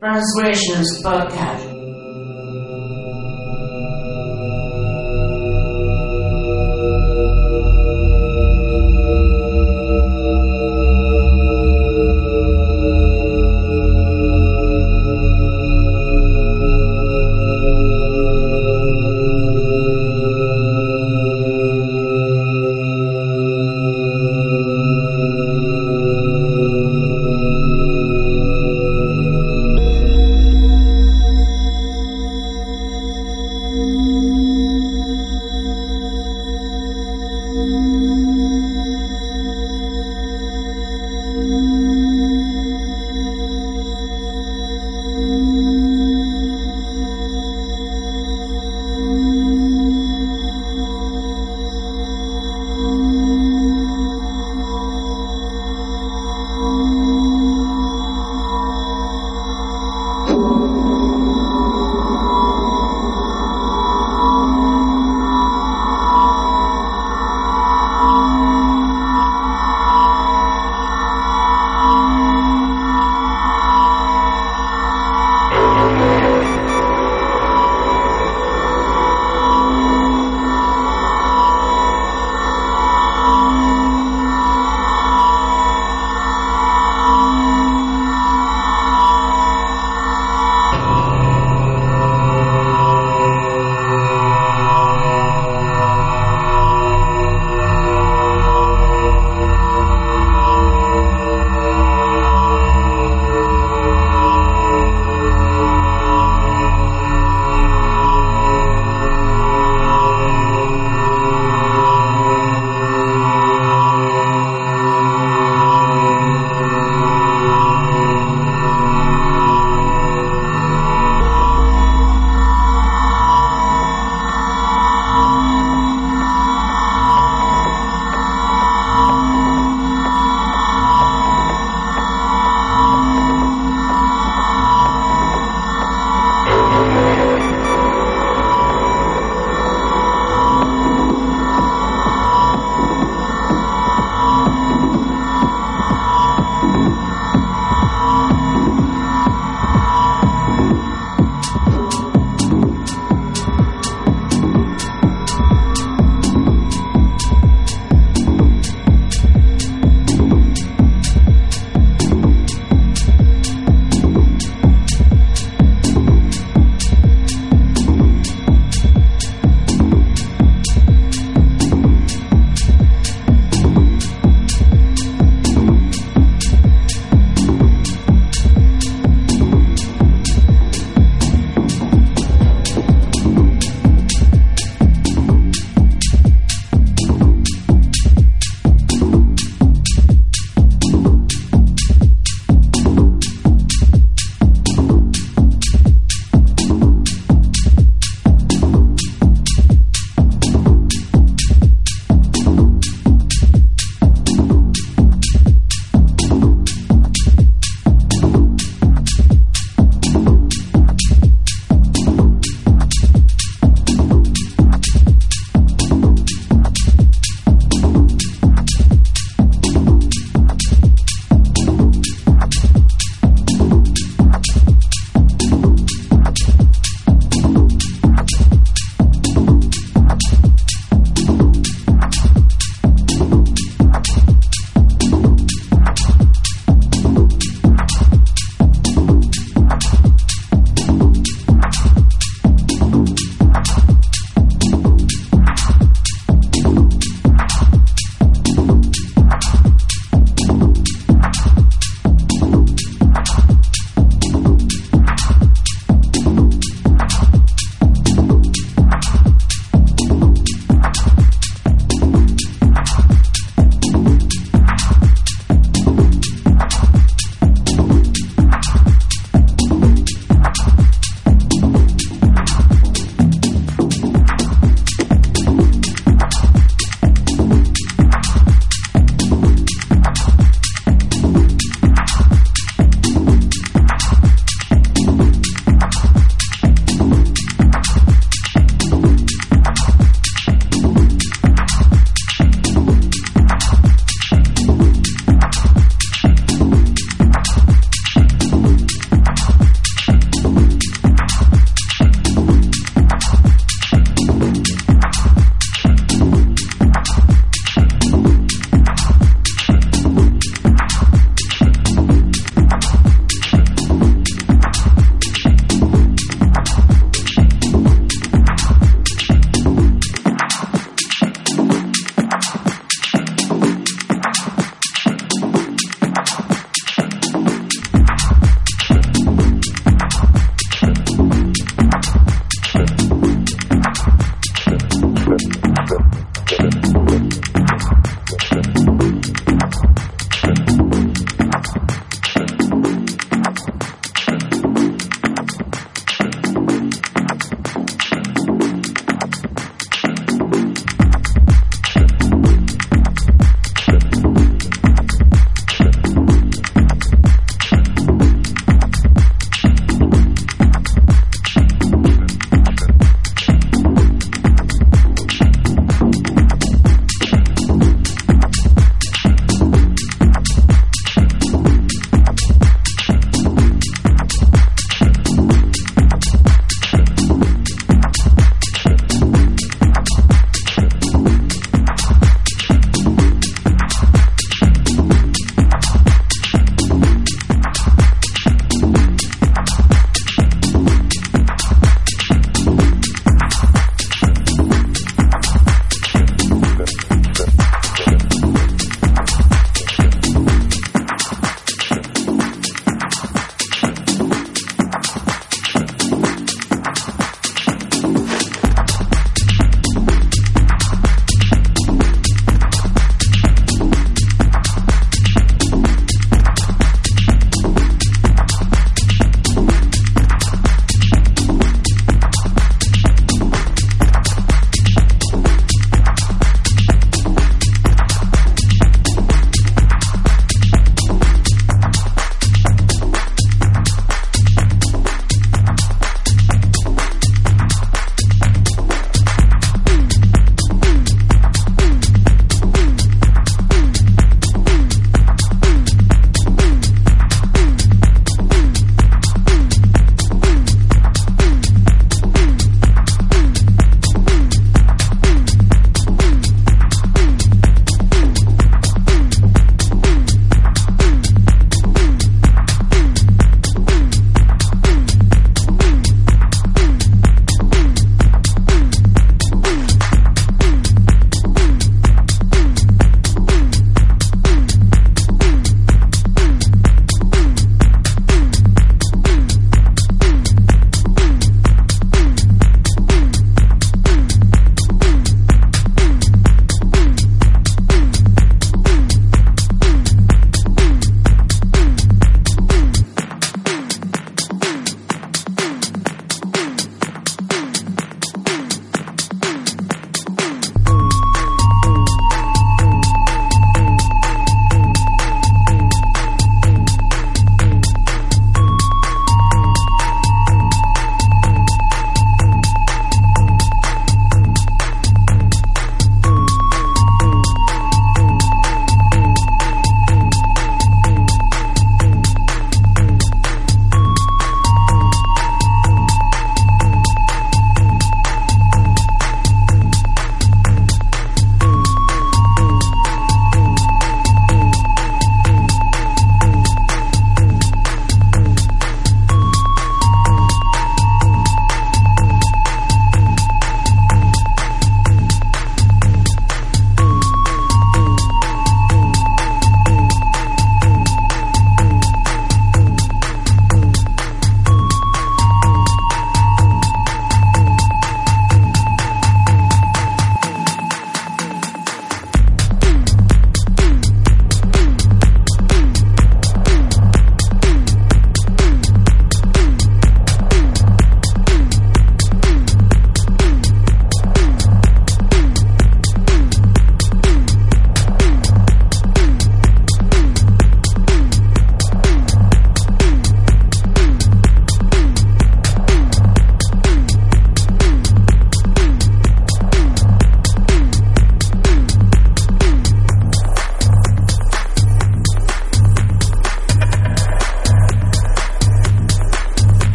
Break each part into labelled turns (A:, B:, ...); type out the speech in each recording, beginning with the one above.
A: Transgressions Podcast.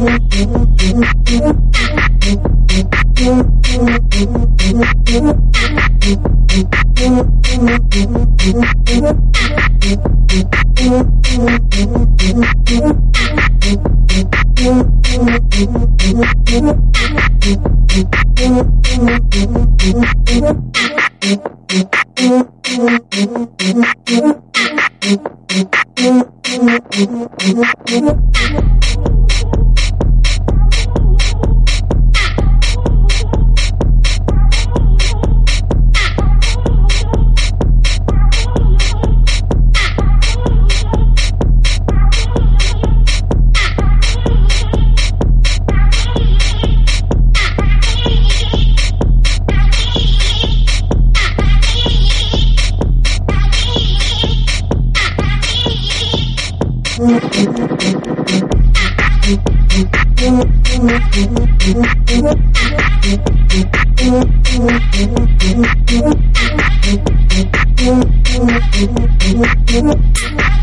A: Thank you.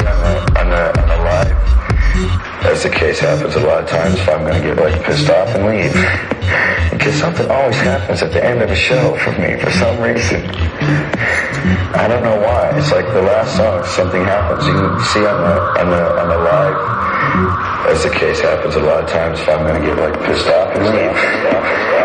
B: see on the uh, on the on live, as the case happens a lot of times, if I'm gonna get like pissed off and leave, because something always happens at the end of a show for me for some reason. I don't know why. It's like the last song, something happens. You see on the uh, on the uh, on the live, as the case happens a lot of times, if I'm gonna get like pissed off and leave.